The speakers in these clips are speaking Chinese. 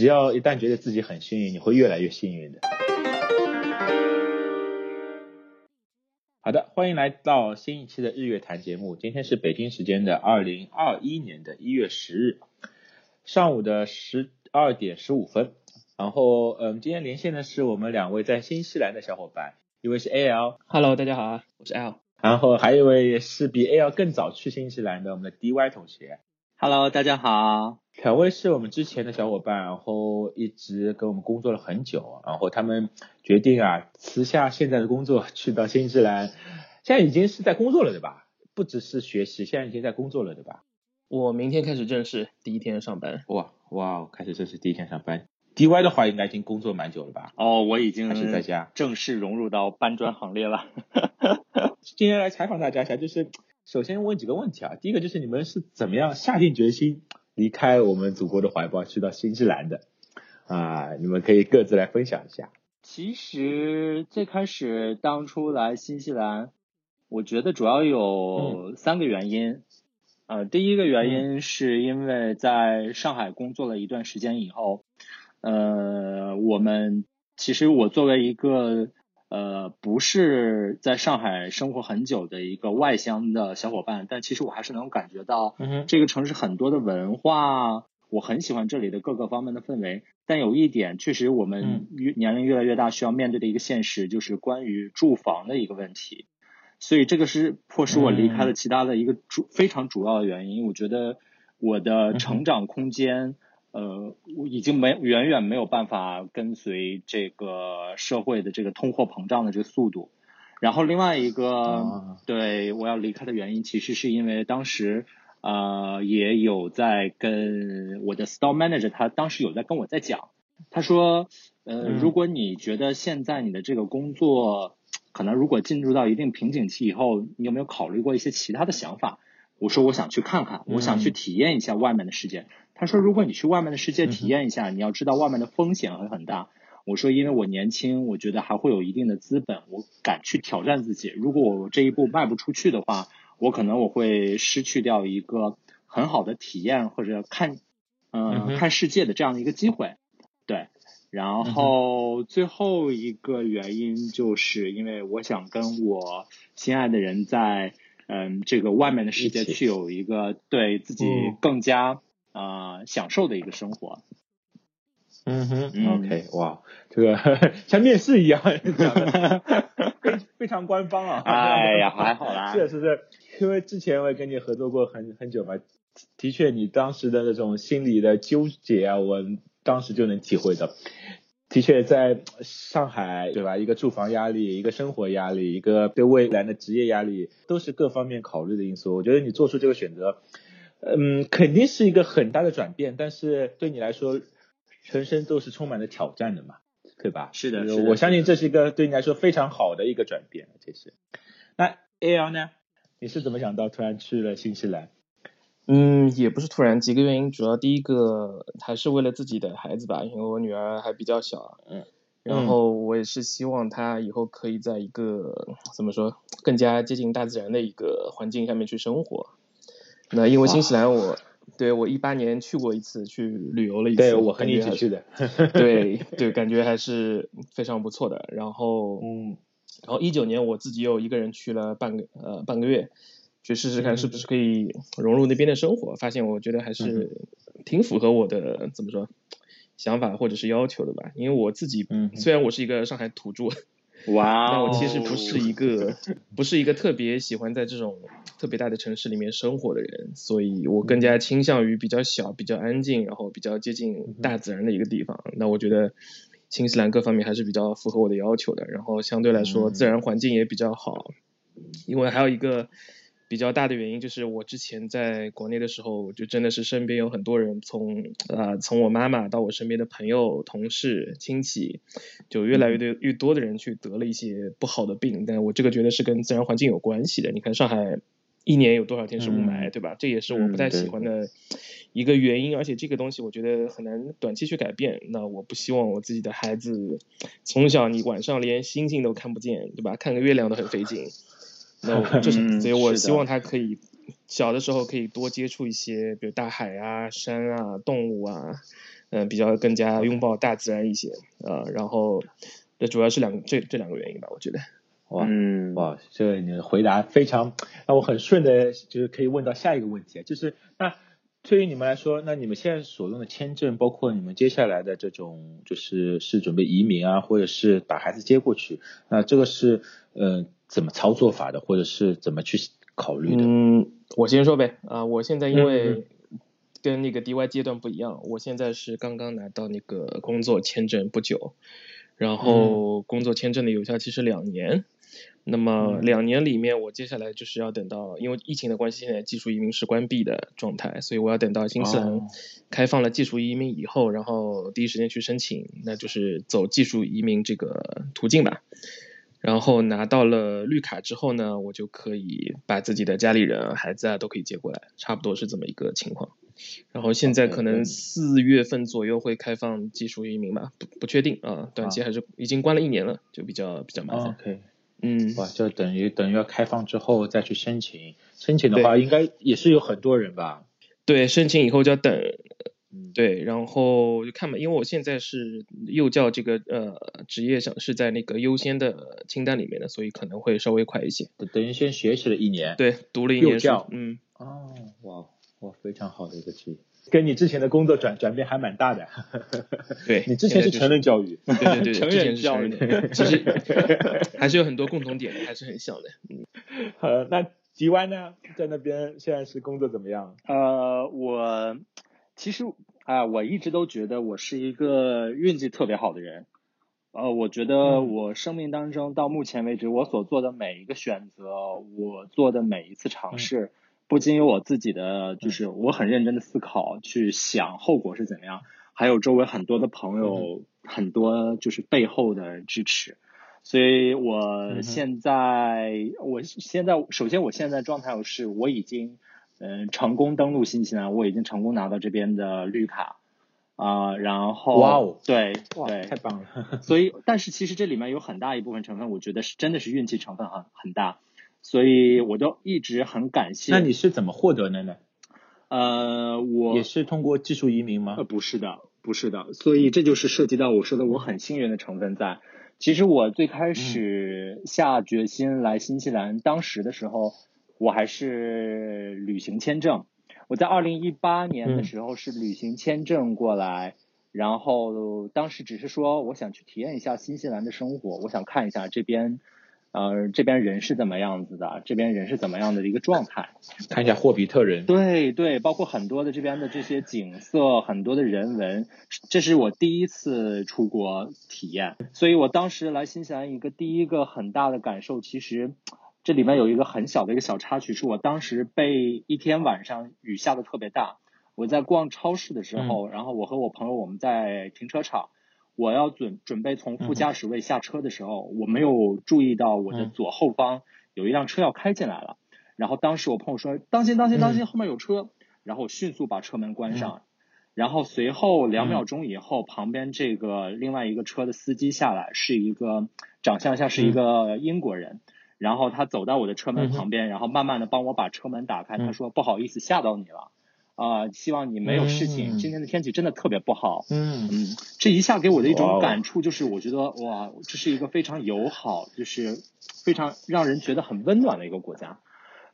只要一旦觉得自己很幸运，你会越来越幸运的。好的，欢迎来到新一期的日月谈节目。今天是北京时间的二零二一年的一月十日上午的十二点十五分。然后，嗯，今天连线的是我们两位在新西兰的小伙伴，一位是 A L，Hello，大家好啊，我是 L。然后还有一位是比 A L 更早去新西兰的我们的 D Y 同学，Hello，大家好。两位是我们之前的小伙伴，然后一直跟我们工作了很久，然后他们决定啊辞下现在的工作，去到新西兰，现在已经是在工作了，对吧？不只是学习，现在已经在工作了，对吧？我明天开始正式第一天上班。哇哇，开始正式第一天上班。D Y 的话应该已经工作蛮久了吧？哦，我已经还是在家，正式融入到搬砖行列了。今天来采访大家一下，就是首先问几个问题啊。第一个就是你们是怎么样下定决心离开我们祖国的怀抱，去到新西兰的？啊，你们可以各自来分享一下。其实最开始当初来新西兰，我觉得主要有三个原因。呃，第一个原因是因为在上海工作了一段时间以后。呃，我们其实我作为一个呃不是在上海生活很久的一个外乡的小伙伴，但其实我还是能感觉到这个城市很多的文化，我很喜欢这里的各个方面的氛围。但有一点，确实我们越年龄越来越大，需要面对的一个现实就是关于住房的一个问题。所以这个是迫使我离开了其他的一个主非常主要的原因。我觉得我的成长空间。呃，我已经没远远没有办法跟随这个社会的这个通货膨胀的这个速度。然后另外一个对我要离开的原因，其实是因为当时呃也有在跟我的 store manager，他当时有在跟我在讲，他说呃如果你觉得现在你的这个工作可能如果进入到一定瓶颈期以后，你有没有考虑过一些其他的想法？我说我想去看看，我想去体验一下外面的世界。他说：“如果你去外面的世界体验一下，你要知道外面的风险会很大。”我说：“因为我年轻，我觉得还会有一定的资本，我敢去挑战自己。如果我这一步迈不出去的话，我可能我会失去掉一个很好的体验或者看，嗯，看世界的这样的一个机会。”对。然后最后一个原因就是因为我想跟我心爱的人在嗯这个外面的世界去有一个对自己更加。啊，享受的一个生活。嗯哼，OK，哇，这个 像面试一样讲的，非非常官方啊。哎呀，还好啦。是是是，因为之前我也跟你合作过很很久嘛，的确，你当时的那种心理的纠结啊，我当时就能体会到。的确，在上海，对吧？一个住房压力，一个生活压力，一个对未来的职业压力，都是各方面考虑的因素。我觉得你做出这个选择。嗯，肯定是一个很大的转变，但是对你来说，人生都是充满了挑战的嘛，对吧？是的，我相信这是一个对你来说非常好的一个转变，这是。那 A L 呢？你是怎么想到突然去了新西兰？嗯，也不是突然，几个原因，主要第一个还是为了自己的孩子吧，因为我女儿还比较小，嗯，然后我也是希望她以后可以在一个怎么说更加接近大自然的一个环境下面去生活。那因为新西兰，我对我一八年去过一次，去旅游了一次，对我和你一起去的，对对，感觉还是非常不错的。然后，嗯，然后一九年我自己又一个人去了半个呃半个月，去试试看是不是可以融入那边的生活，发现我觉得还是挺符合我的怎么说想法或者是要求的吧。因为我自己虽然我是一个上海土著。哇！那我其实不是一个，不是一个特别喜欢在这种特别大的城市里面生活的人，所以我更加倾向于比较小、比较安静，然后比较接近大自然的一个地方。那我觉得新西兰各方面还是比较符合我的要求的，然后相对来说自然环境也比较好，因为还有一个。比较大的原因就是我之前在国内的时候，就真的是身边有很多人，从啊从我妈妈到我身边的朋友、同事、亲戚，就越来越多越多的人去得了一些不好的病。但我这个觉得是跟自然环境有关系的。你看上海一年有多少天是雾霾，对吧？这也是我不太喜欢的一个原因。而且这个东西我觉得很难短期去改变。那我不希望我自己的孩子从小你晚上连星星都看不见，对吧？看个月亮都很费劲。那我就是，所以我希望他可以小的时候可以多接触一些，比如大海啊、山啊、动物啊，嗯、比较更加拥抱大自然一些，呃，然后这主要是两个这这两个原因吧，我觉得。哇嗯，哇，这个你的回答非常让我很顺的，就是可以问到下一个问题，就是那对于你们来说，那你们现在所用的签证，包括你们接下来的这种，就是是准备移民啊，或者是把孩子接过去，那这个是呃怎么操作法的，或者是怎么去考虑的？嗯，我先说呗，啊、我现在因嗯为跟那个 DY 阶段不一样，我现在是刚刚拿到那个工作签证不久，然嗯后工作签证的有效期是两年。那么嗯两年里面，我接下来就是要等到，因为疫情的关系，现在技术移民是关闭的状态，所以我要等到新西兰哦开放了技术移民以后，然后第一时间去申请，那就是走技术移民这个途径吧。然后拿到了绿卡之后呢，我就可以把自己的家里人啊、孩子啊都可以接过来，差不多是这么一个情况。然后现在可嗯能四月份左右会开放技术移民吧，不不确定啊，短期还是已经关了一年了，就比较比较麻烦。哦 OK，嗯，哇，就等于等于要开放之后再去申请，申请的话应该也是有很多人吧？对，申请以后就要等，嗯，对，然后就看吧，因为我现在是幼教这个呃职业上是在那个优先的清单里面的，所以可能会稍微快一些。等等于先学习了一年。对，读了一年书幼教，嗯，哦，哇哇，非常好的一个职业，跟你之前的工作转转变还蛮大的。对 你之前是成人教育，对对对，成人教育，其实 还是有很多共同点的，还是很像的。嗯，呃，那吉湾呢，在那边现在是工作怎么样？呃，我其实啊、我一直都觉得我是一个运气特别好的人。呃，我觉得嗯。我生命当中到目前为止，我所做的每一个选择，我做的每一次尝试，不仅有我自己的，就是我很认真的思考，去想后果是怎么样，还有周围很多的朋友，很多就是背后的支持。所以嗯我现在，我现在首先我现在状态是我已经嗯、成功登陆新西兰，我已经成功拿到这边的绿卡啊、然后哇哦对哇，对，太棒了！所以，但是其实这里面有很大一部分成分，我觉得是真的是运气成分很很大，所以我都一直很感谢。那你是怎么获得的呢？呃，我也是通过技术移民吗呃，？不是的，不是的，所以这就是涉及到我说的我很幸运的成分在。其实我最开始下决心来新西兰，当时的时候我还是旅行签证。我在二零一八年的嗯时候是旅行签证过来，然后当时只是说我想去体验一下新西兰的生活，我想看一下这边，呃，这边人是怎么样子的，这边人是怎么样的一个状态。看一下霍比特人。对对，包括很多的这边的这些景色，很多的人文，这是我第一次出国体验，所以我当时来新西兰一个第一个很大的感受，其实这里面有一个很小的一个小插曲，是我当时被一天晚上雨下的特别大，我在逛超市的时候，然后我和我朋友我们在停车场。我要准准备从副驾驶位下车的时候，我没有注意到我的嗯左后方有一辆车要开进来了。然后当时我朋友说：“当心，当心，当心，嗯后面有车。”然后我迅速把车门关上。然后随后两秒钟以后，旁边这个另外一个车的司机下来，是一个长相像是一个英国人。然后他走到我的车门旁边，然后慢慢的帮我把车门打开。嗯他说：“不好意思，吓到你了。啊、希望你没有事情。嗯今天的天气真的特别不好。”嗯嗯，这一下给我的一种感触就是，我觉得哇，这是一个非常友好，就是非常让人觉得很温暖的一个国家。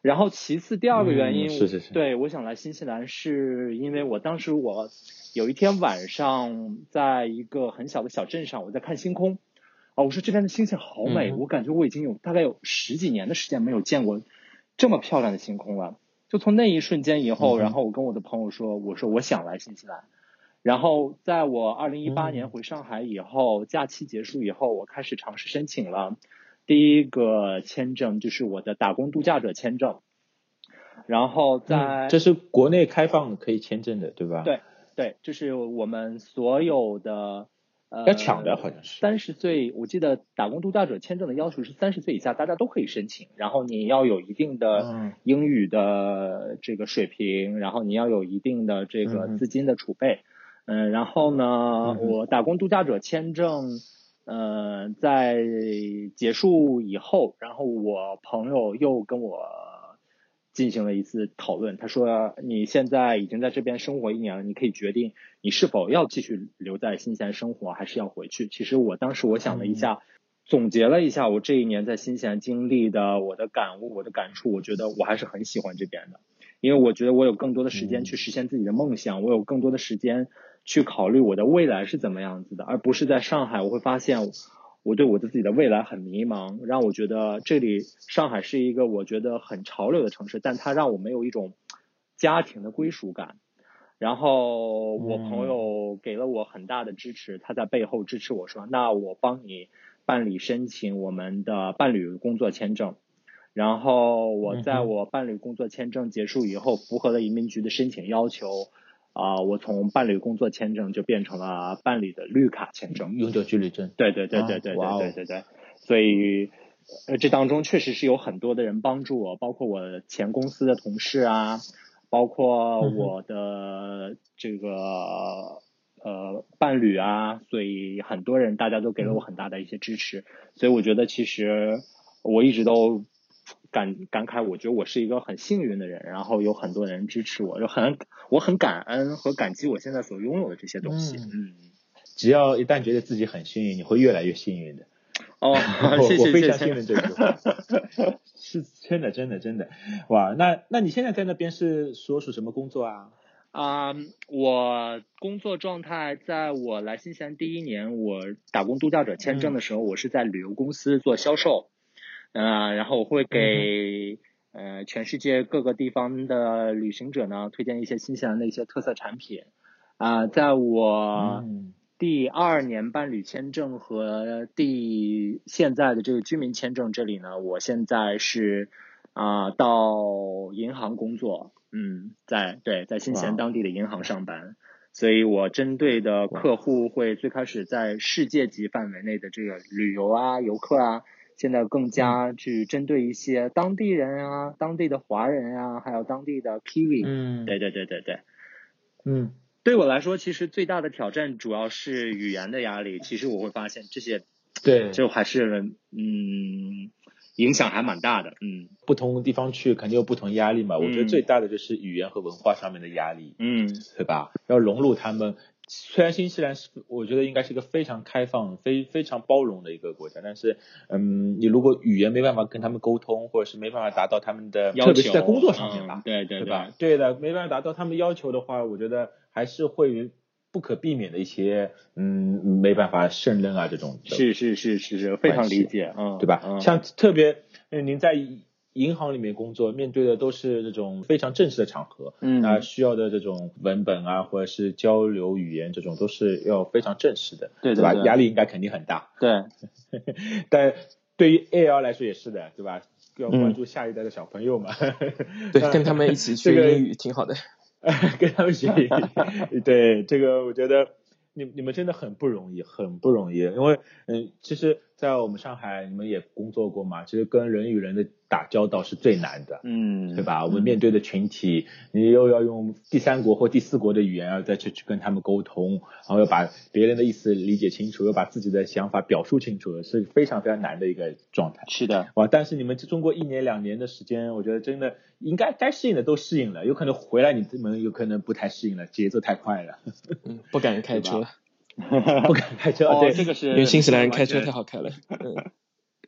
然后其次第二个原因，嗯是是是对我想来新西兰，是因为我当时我有一天晚上在一个很小的小镇上，我在看星空。啊，我说这边的星星好美，嗯我感觉我已经有大概有十几年的时间没有见过这么漂亮的星空了。就从那一瞬间以后，然后我跟我的朋友说，我说我想来新西兰。然后在我二零一八嗯年回上海以后，假期结束以后，我开始尝试申请了第一个签证，就是我的打工度假者签证。然后在、嗯这是国内开放可以签证的，对吧？对对，就是我们所有的呃要抢的好像是。三十岁，我记得打工度假者签证的要求是三十岁以下大家都可以申请，然后你要有一定的嗯。英语的这个水平，然后你要有一定的这个资金的储备，嗯，然后呢，嗯我打工度假者签证。呃，在结束以后，然后我朋友又跟我进行了一次讨论。他说：“你现在已经在这边生活一年了，你可以决定你是否要继续留在新西兰生活，还是要回去。”其实我当时我想了一下，总结了一下我这一年在新西兰经历的我的感悟、我的感触，我觉得我还是很喜欢这边的，因为我觉得我有更多的时间去实现自己的梦想，我有更多的时间去考虑我的未来是怎么样子的，而不是在上海，我会发现。我对我的自己的未来很迷茫，让我觉得这里上海是一个我觉得很潮流的城市，但它让我没有一种家庭的归属感。然后我朋友给了我很大的支持，他在背后支持我说：“那我帮你办理申请我们的伴侣工作签证。”然后我在我伴侣工作签证结束以后，符合了移民局的申请要求。啊，我从伴侣工作签证就变成了伴侣的绿卡签证，永久居留证。对对对对对对对对对，所以呃，这当中确实是有很多的人帮助我，包括我前公司的同事啊，包括我的这个呃伴侣啊，所以很多人大家都给了我很大的一些支持，所以我觉得其实我一直都。感感慨，我觉得我是一个很幸运的人，然后有很多人支持我，就很我很感恩和感激我现在所拥有的这些东西。嗯，只要一旦觉得自己很幸运，你会越来越幸运的。哦，谢谢我非常信任这句话，是真的，真的，真的。哇，那那你现在在那边是所属什么工作啊？啊，我工作状态，在我来新西兰第一年，我打工度假者签证的时候，我是在旅游公司做销售。呃，然后我会给呃全世界各个地方的旅行者呢推荐一些新西兰的一些特色产品。啊，在我第二年办理签证和第现在的这个居民签证这里呢，我现在是啊到银行工作，嗯，在对在新西兰当地的银行上班，所以我针对的客户会最开始在世界级范围内的这个旅游啊游客啊。现在更加去针对一些当地人啊，当地的华人啊，还有当地的 Kiwi。嗯，对对对对对。嗯，对我来说，其实最大的挑战主要是语言的压力。其实我会发现这些，对，就还是嗯，影响还蛮大的。嗯，不同地方去肯定有不同压力嘛。我觉得最大的就是语言和文化上面的压力。嗯，对吧？要融入他们。虽然新西兰是，我觉得应该是一个非常开放、非非常包容的一个国家，但是，嗯，你如果语言没办法跟他们沟通，或者是没办法达到他们的，特别是在工作上面吧，对对对吧？对的，没办法达到他们要求的话，我觉得还是会不可避免的一些，嗯，没办法胜任啊这种。是是是是是，非常理解，嗯，对吧？像特别，嗯您在。银行里面工作，面对的都是这种非常正式的场合，嗯，啊，需要的这种文本啊，或者是交流语言，这种都是要非常正式的，对对吧？压力应该肯定很大，对。但对于 A L 来说也是的，对吧？要关注下一代的小朋友嘛，对，跟他们一起学英语挺好的，跟他们学，对，这个我觉得。你你们真的很不容易，很不容易，因为嗯，其实，在我们上海，你们也工作过嘛，其实跟人与人的打交道是最难的，嗯，对吧？我们面对的群体，你又要用第三国或第四国的语言，要再去去跟他们沟通，然后要把别人的意思理解清楚，要把自己的想法表述清楚，是非常非常难的一个状态。是的，哇！但是你们中国一年两年的时间，我觉得真的应该该适应的都适应了，有可能回来你们有可能不太适应了，节奏太快了，嗯，不敢开车。不敢开车，对，这个是因为新西兰开车太好开了。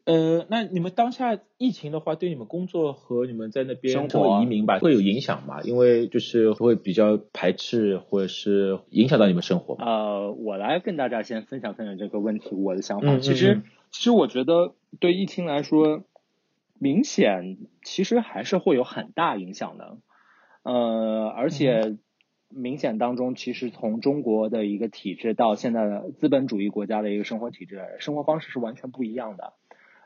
呃，那你们当下疫情的话，对你们工作和你们在那边生活移民吧，会有影响吗？因为就是会比较排斥，或者是影响到你们生活。呃，我来跟大家先分享分享这个问题，我的想法。其实，其实我觉得对疫情来说，明显其实还是会有很大影响的。呃，而且。明显当中，其实从中国的一个体制到现在的资本主义国家的一个生活体制，生活方式是完全不一样的。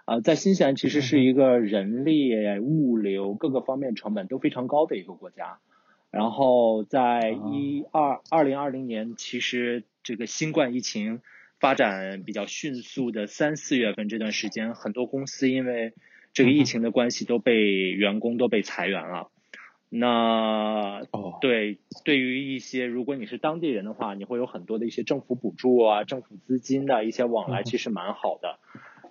呃，在新西兰其实是一个人力、物流各个方面成本都非常高的一个国家。然后在一二二零二零年，其实这个新冠疫情发展比较迅速的三四月份这段时间，很多公司因为这个疫情的关系都被员工都被裁员了。那哦，对，对于一些如果你是当地人的话，你会有很多的一些政府补助啊，政府资金的一些往来，其实蛮好的。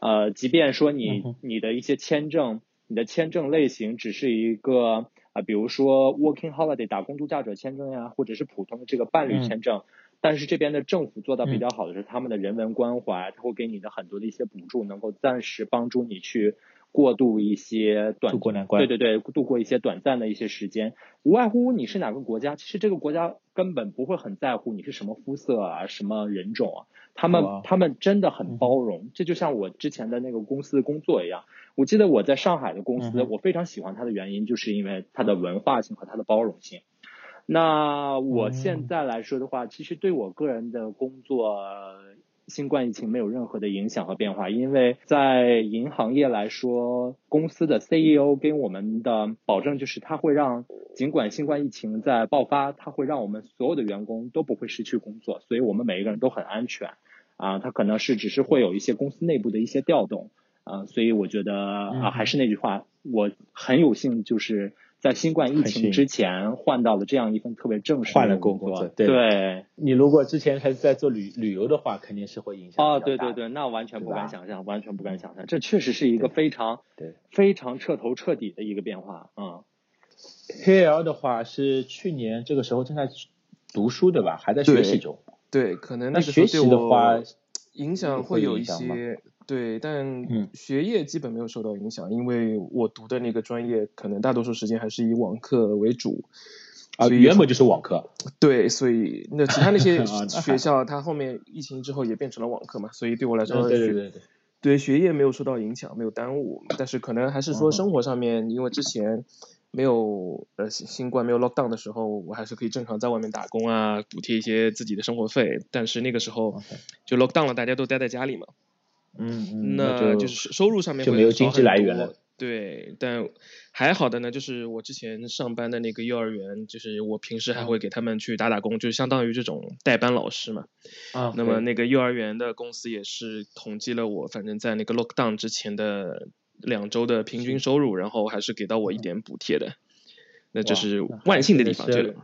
呃，即便说你你的一些签证，你的签证类型只是一个啊，比如说 working holiday 打工度假者签证呀，或者是普通的这个伴侣签证。但是这边的政府做到比较好的是，他们的人文关怀，他会给你的很多的一些补助，能够暂时帮助你去过渡一些短过难关。对对对，度过一些短暂的一些时间。无外乎你是哪个国家，其实这个国家根本不会很在乎你是什么肤色啊，什么人种啊，他们他们真的很包容。这就像我之前的那个公司的工作一样，我记得我在上海的公司，我非常喜欢它的原因，就是因为它的文化性和它的包容性。那我现在来说的话，其实对我个人的工作，新冠疫情没有任何的影响和变化，因为在银行业来说，公司的 CEO 给我们的保证就是他会让，尽管新冠疫情在爆发，他会让我们所有的员工都不会失去工作，所以我们每一个人都很安全。啊，他可能是只是会有一些公司内部的一些调动，啊，所以我觉得啊，还是那句话，我很有幸就是。在新冠疫情之前换到了这样一份特别正式的工作，对。你如果之前还是在做旅旅游的话，肯定是会影响。哦，对对对，那完全不敢想象，完全不敢想象，这确实是一个非常对非常彻头彻底的一个变化嗯。K L 的话是去年这个时候正在读书对吧？还在学习中。对，可能那学习的话影响会有一些。对，但学业基本没有受到影响，因为我读的那个专业可能大多数时间还是以网课为主，啊，原本就是网课。对，所以那其他那些 学校，它后面疫情之后也变成了网课嘛，所以对我来说，对对对对，对学业没有受到影响，没有耽误，但是可能还是说生活上面，因为之前没有呃新冠没有 lock down 的时候，我还是可以正常在外面打工啊，补贴一些自己的生活费，但是那个时候就 lock down 了，大家都待在家里嘛。嗯，那就是收入上面就没有经济来源了。对，但还好的呢，就是我之前上班的那个幼儿园，就是我平时还会给他们去打打工，就相当于这种代班老师嘛。啊。那么那个幼儿园的公司也是统计了我，反正在那个 lockdown 之前的两周的平均收入，然后还是给到我一点补贴的。那就是万幸的地方，这个。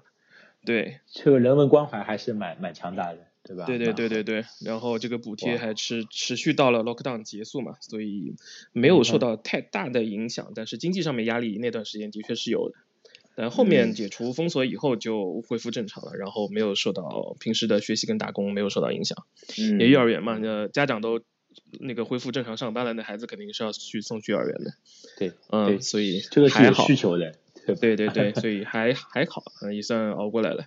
对。这个人文关怀还是蛮蛮强大的。对吧？对对对对对，然后这个补贴还持持续到了 lockdown 结束嘛，所以没有受到太大的影响，但是经济上面压力那段时间的确是有的，但后面解除封锁以后就恢复正常了，然后没有受到平时的学习跟打工没有受到影响，嗯，也幼儿园嘛，那家长都那个恢复正常上班了，那孩子肯定是要去送去幼儿园的，对，嗯，所以这个是有需求的，对对对，所以 还还好，嗯，也算熬过来了。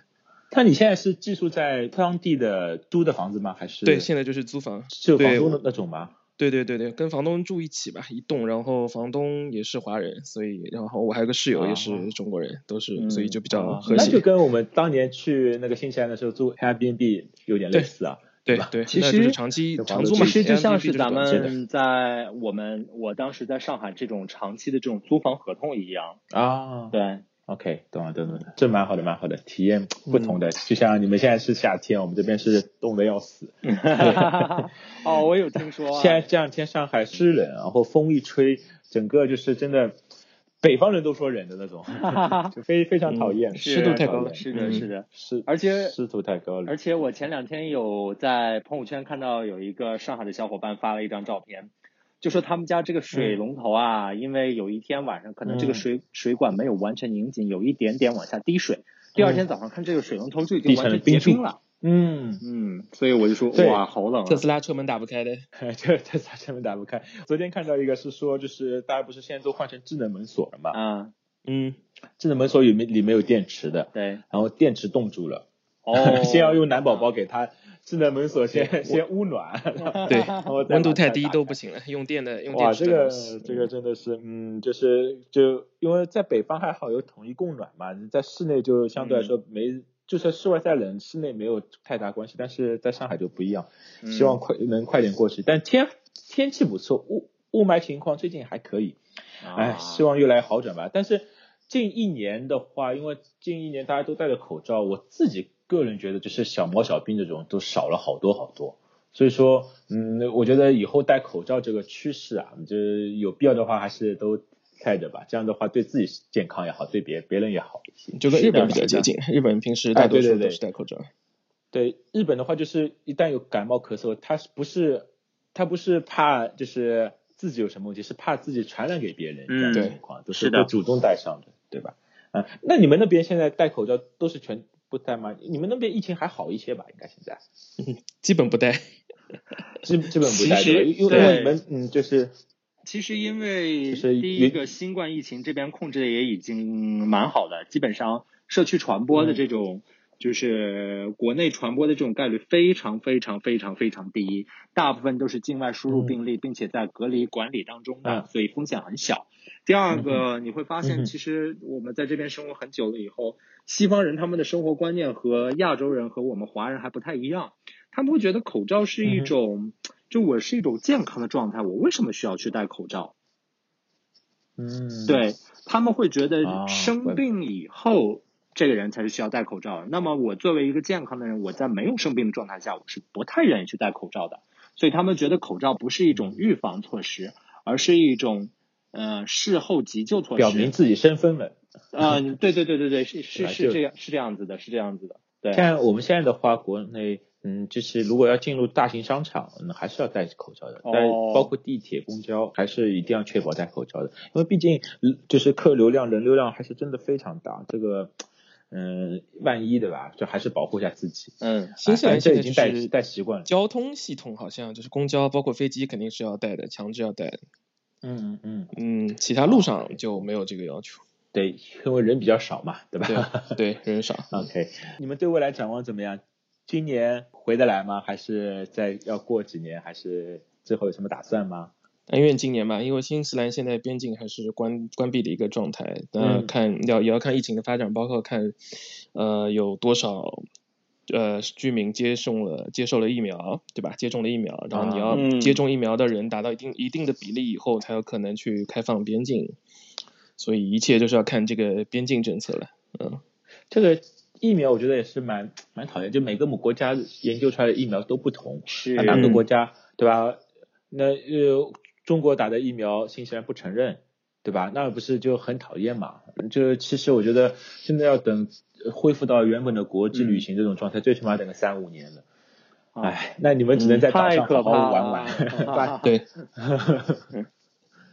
那你现在是寄宿在当地的租的房子吗？还是对，现在就是租房，是房东的那种吗？对对对对，跟房东住一起吧，一栋，然后房东也是华人，所以然后我还有个室友也是中国人，都是，所以就比较和谐。那就跟我们当年去那个新西兰的时候住 Airbnb 有点类似啊，对对，其实长期长租嘛，其实就像是咱们在我们我当时在上海这种长期的这种租房合同一样啊，对。OK，懂了懂了，这蛮好的蛮好的，体验不同的，就像你们现在是夏天，我们这边是冻得要死。哦，我有听说。现在这两天上海湿冷，然后风一吹，整个就是真的，北方人都说冷的那种，就非非常讨厌，湿度太高了。是的，是的，湿，而且湿度太高了。而且我前两天有在朋友圈看到有一个上海的小伙伴发了一张照片。就说他们家这个水龙头啊，因为有一天晚上可能这个水水管没有完全拧紧，有一点点往下滴水。第二天早上看这个水龙头就已经完全结冰了。嗯嗯，所以我就说哇，好冷。特斯拉车门打不开的，这 特斯拉车门打不开。昨天看到一个是说，就是大家不是现在都换成智能门锁了嘛？啊，嗯，智能门锁里面里面有电池的，对，然后电池冻住了，哦，先要用暖宝宝给它。智能门锁先先捂暖，对，温度太低都不行了，用电的用电。哇，这个这个真的是，嗯，就是就因为在北方还好有统一供暖嘛，在室内就相对来说没，就算室外再冷，室内没有太大关系，但是在上海就不一样，希望快能快点过去。但天天气不错，雾雾霾情况最近还可以，哎，希望越来越好转吧。但是近一年的话，因为近一年大家都戴着口罩，我自己。个人觉得就是小毛小病这种都少了好多好多，所以说，嗯，我觉得以后戴口罩这个趋势啊，就有必要的话还是都戴着吧，这样的话对自己健康也好，对别别人也好。就跟日本比较接近，日本平时大多数都是戴口罩。对日本的话，就是一旦有感冒咳嗽，他是不是他不是怕就是自己有什么问题，是怕自己传染给别人这样的情况，都是会主动戴上的，对吧？啊，那你们那边现在戴口罩都是全不戴吗？你们那边疫情还好一些吧？应该现在 基本不戴。基基本不戴，其实因为因为你们嗯就是。其实因为第一个新冠疫情这边控制的也已经蛮好的，基本上社区传播的这种。就是国内传播的这种概率非常非常非常非常低，大部分都是境外输入病例，并且在隔离管理当中的，所以风险很小。第二个，你会发现，其实我们在这边生活很久了以后，西方人他们的生活观念和亚洲人和我们华人还不太一样，他们会觉得口罩是一种，就我是一种健康的状态，我为什么需要去戴口罩？嗯，对他们会觉得生病以后。这个人才是需要戴口罩的。那么我作为一个健康的人，我在没有生病的状态下，我是不太愿意去戴口罩的。所以他们觉得口罩不是一种预防措施，而是一种呃事后急救措施，表明自己身份了。嗯，对对对对对，是 是是这样，是这样子的，是这样子的。对，像我们现在的话，国内嗯，就是如果要进入大型商场，那还是要戴口罩的。但包括地铁、公交，还是一定要确保戴口罩的，因为毕竟就是客流量、人流量还是真的非常大。这个。嗯，万一对吧？就还是保护一下自己。嗯，新西兰这已经带带习惯了。交通系统好像就是公交，包括飞机肯定是要带的，强制要带。嗯嗯嗯，其他路上就没有这个要求。对，因为人比较少嘛，对吧？对，人少。OK，你们对未来展望怎么样？今年回得来吗？还是再要过几年？还是最后有什么打算吗？但愿今年嘛，因为新西兰现在边境还是关关闭的一个状态，那看要也要看疫情的发展，包括看呃有多少呃居民接种了接受了疫苗，对吧？接种了疫苗，然后你要接种疫苗的人达到一定一定的比例以后，才有可能去开放边境，所以一切就是要看这个边境政策了。嗯，这个疫苗我觉得也是蛮蛮讨厌，就每个母国家研究出来的疫苗都不同，是哪个国家对吧？那呃。中国打的疫苗，新西兰不承认，对吧？那不是就很讨厌嘛？就其实我觉得现在要等恢复到原本的国际旅行这种状态，最起码等个三五年了。哎，那你们只能在岛上好好玩玩。对，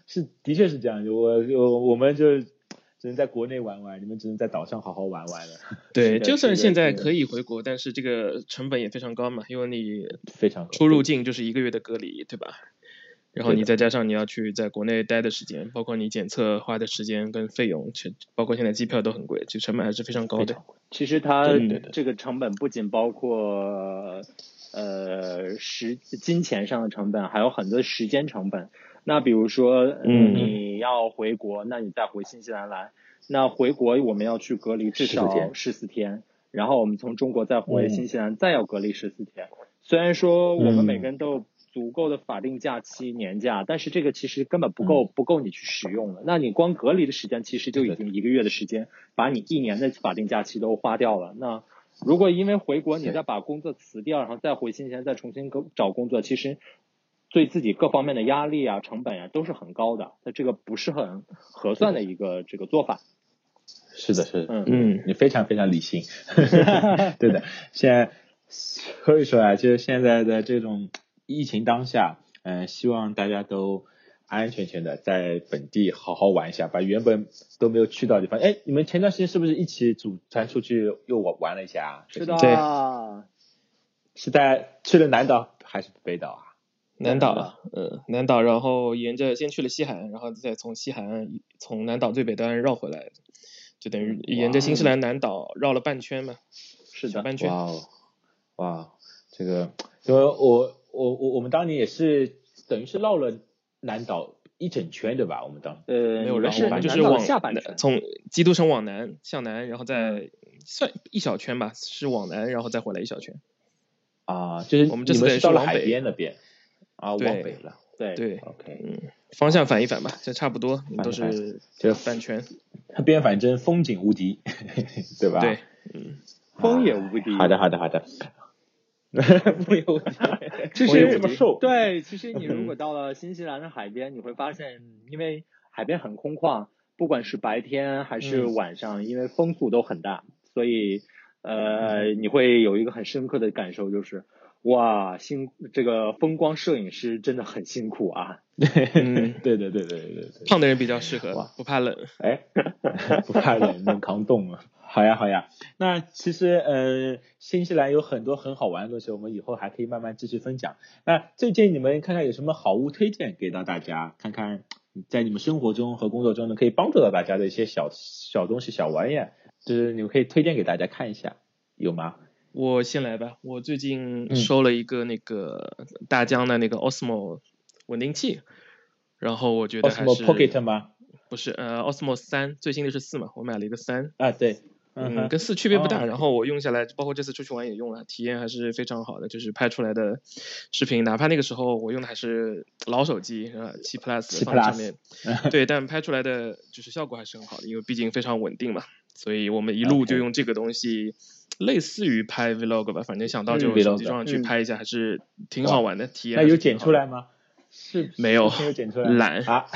是的确是这样。我我我们就只能在国内玩玩，你们只能在岛上好好玩玩了。对，就算现在可以回国，但是这个成本也非常高嘛，因为你非常出入境就是一个月的隔离，对吧？然后你再加上你要去在国内待的时间，包括你检测花的时间跟费用，全包括现在机票都很贵，就成本还是非常高的。其实它这个成本不仅包括呃时金钱上的成本，还有很多时间成本。那比如说你要回国，那你再回新西兰来，那回国我们要去隔离至少十四天，然后我们从中国再回新西兰再要隔离十四天。虽然说我们每个人都。足够的法定假期年假，但是这个其实根本不够，不够你去使用了。那你光隔离的时间，其实就已经一个月的时间，把你一年的法定假期都花掉了。那如果因为回国，你再把工作辞掉，然后再回新西兰再重新找工作，其实对自己各方面的压力啊、成本啊都是很高的。那这个不是很合算的一个这个做法。是的，是的，嗯嗯，你非常非常理性。对的，现在所以说啊，就是现在的这种。疫情当下，嗯，希望大家都安安全全的在本地好好玩一下，把原本都没有去到的地方。哎，你们前段时间是不是一起组团出去又玩玩了一下啊？是的，是在去了南岛还是北岛啊？南岛，嗯，南岛，然后沿着先去了西海岸，然后再从西海岸从南岛最北端绕回来，就等于沿着新西兰南岛绕了半圈嘛。是的，半圈。哇哦，哇，这个因为我。我我我们当年也是等于是绕了南岛一整圈对吧？我们当呃没有绕，我们就是往下从基督城往南向南，然后再算一小圈吧，是往南然后再回来一小圈。啊，就是我们这次是到了海边那边啊，往北了。对对，OK，嗯，方向反一反吧，这差不多，都是这半圈。它边反正风景无敌，对吧？对，嗯，风也无敌。好的好的好的。不有其实这么瘦。对，其实你如果到了新西兰的海边，你会发现，因为海边很空旷，不管是白天还是晚上，因为风速都很大，所以呃，你会有一个很深刻的感受，就是哇，辛这个风光摄影师真的很辛苦啊。嗯，对对对对对对，胖的人比较适合哇，不怕冷。哎，不怕冷，能扛冻啊。好呀好呀，那其实呃，新西兰有很多很好玩的东西，我们以后还可以慢慢继续分享。那最近你们看看有什么好物推荐给到大家，看看在你们生活中和工作中呢，可以帮助到大家的一些小小东西、小玩意儿，就是你们可以推荐给大家看一下，有吗？我先来吧，我最近嗯收了一个那个大疆的那个 Osmo 稳定器，然后我觉得还 Osmo 是 Pocket 吗？不是呃 Osmo 三，最新的是四嘛，我买了一个三，啊，对，嗯，跟四区别不大。哦然后我用下来，包括这次出去玩也用了，体验还是非常好的。就是拍出来的视频，哪怕那个时候我用的还是老手机，啊，七 Plus 放在上面，对，但拍出来的就是效果还是很好的，因为毕竟非常稳定嘛。所以我们一路就用这个东西，类似于拍 Vlog 吧，反正想到就嗯手机上去嗯拍一下，还是挺好玩的体验。那有剪出来？吗？是没有是有剪出来懒啊，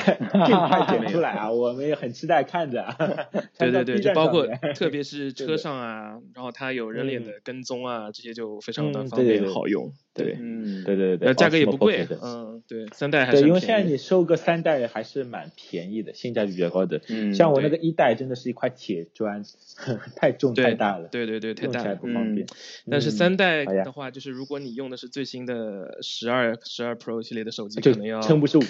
尽快剪出来啊！我们也很期待看着。对对对，就包括特别别是 车上啊，然后它有人脸的跟踪啊，这些就非常的嗯方便好用。对，嗯，对对对，呃，价格也不贵嗯，对，三代还对，是因为现在你收个三代还是蛮便宜的，性价比比较高的。嗯像我那个一代真的是一块铁砖，太重太大了，对对对，太大了。不方便。但是嗯三代的话，就是如果你用的是最新的十二十二 Pro 系列的手机，可能要撑不住。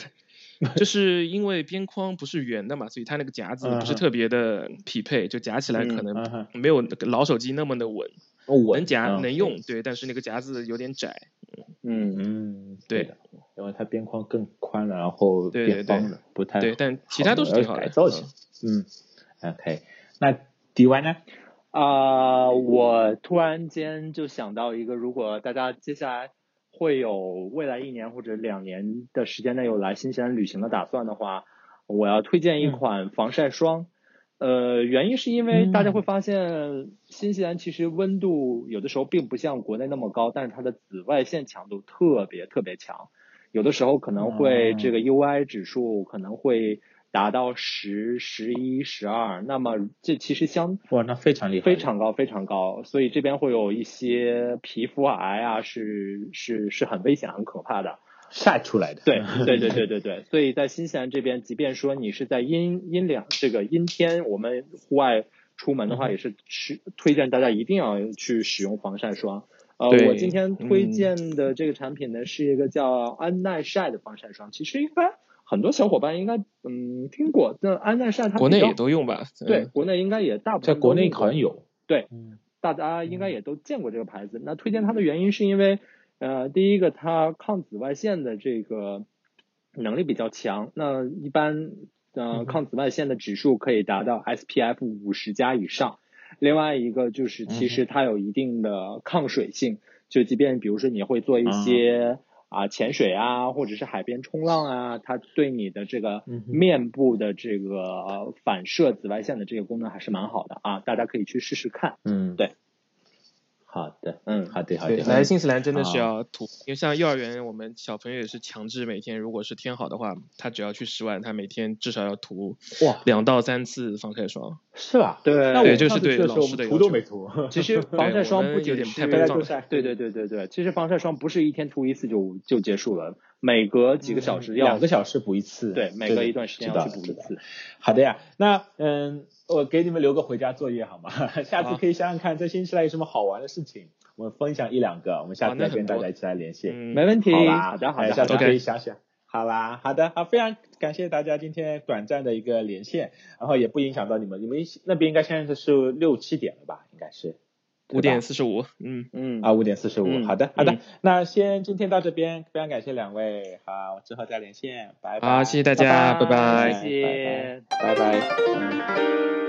就是因为边框不是圆的嘛，所以它那个夹子不是特别的匹配，就夹起来可嗯能没有老手机那么的稳，哦我能夹嗯能用，对，但是那个夹子有点窄。嗯嗯，对的，因为它边框更宽了，然后对对对变方了，不太对，但其他都是要挺好的。改造一下。嗯，OK，那 DY 呢？啊、我突然间就想到一个，如果大家接下来会有未来一年或者两年的时间内有来新西兰旅行的打算的话，我要推荐一嗯款防晒霜。呃，原因是因为大家会发现，新西兰其实温度有的时候并不像国内那么高，但是它的紫外线强度特别特别强，有的时候可能会哦这个 UI 指数可能会达到十、十一、十二，那么这其实相哇，那非常厉害，非常高，非常高，所以这边会有一些皮肤癌啊，是是是很危险、很可怕的。晒出来的。对对对对对对，所以在新西兰这边，即便说你是在阴阴凉这个阴天，我们户外出门的话，嗯也是是推荐大家一定要去使用防晒霜。呃，我今天推嗯荐的这个产品呢，是一个叫安耐晒的防晒霜，其实应该很多小伙伴应该嗯听过。那安耐晒它国内也都用吧？对，嗯，国内应该也大部分在国内分都用过好像有。对嗯大家应该也都见过这个牌子。那推荐它的原因是因为，呃，第一个它抗紫外线的这个能力比较强。那一般，呃，嗯抗紫外线的指数可以达到 SPF 五十加以上。另外一个就是，其实它有一定的抗水性，就即便比如说你会做一些啊潜水啊，或者是海边冲浪啊，它对你的这个面部的这个呃反射紫外线的这个功能还是蛮好的啊，大家可以去试试看。嗯，对。好的，嗯好的，好对，的。来新西兰真的是啊要涂，因为像幼儿园，我们小朋友也是强制每天，如果是天好的话，他只要去室外，他每天至少要涂哇，两到三次防晒霜。是吧？对那我就是对上次去的时候老师的要求涂都没涂。其实防晒霜不仅是太悲壮了晒对对对对对，其实防晒霜不是一天涂一次就就结束了，每隔几个小时要、两个小时补一次。对，每隔一段时间要去补一次。好的呀，那 嗯，我给你们留个回家作业好吗？下次可以想想看，在新西兰有什么好玩的事情，我们分享一两个，我们下次再跟大家一起来联系。嗯，没问题，好的，好的下次可以想想。好啦，好的，好，非常感谢大家今天短暂的一个连线，然后也不影响到你们，你们那边应该现在是六七点了吧？应该是五点四十五，嗯，嗯啊，五点四十五。嗯好的，好的嗯，那先今天到这边，非常感谢两位，好，之后再连线，拜拜。好，谢谢大家，拜拜拜谢谢。拜拜。嗯。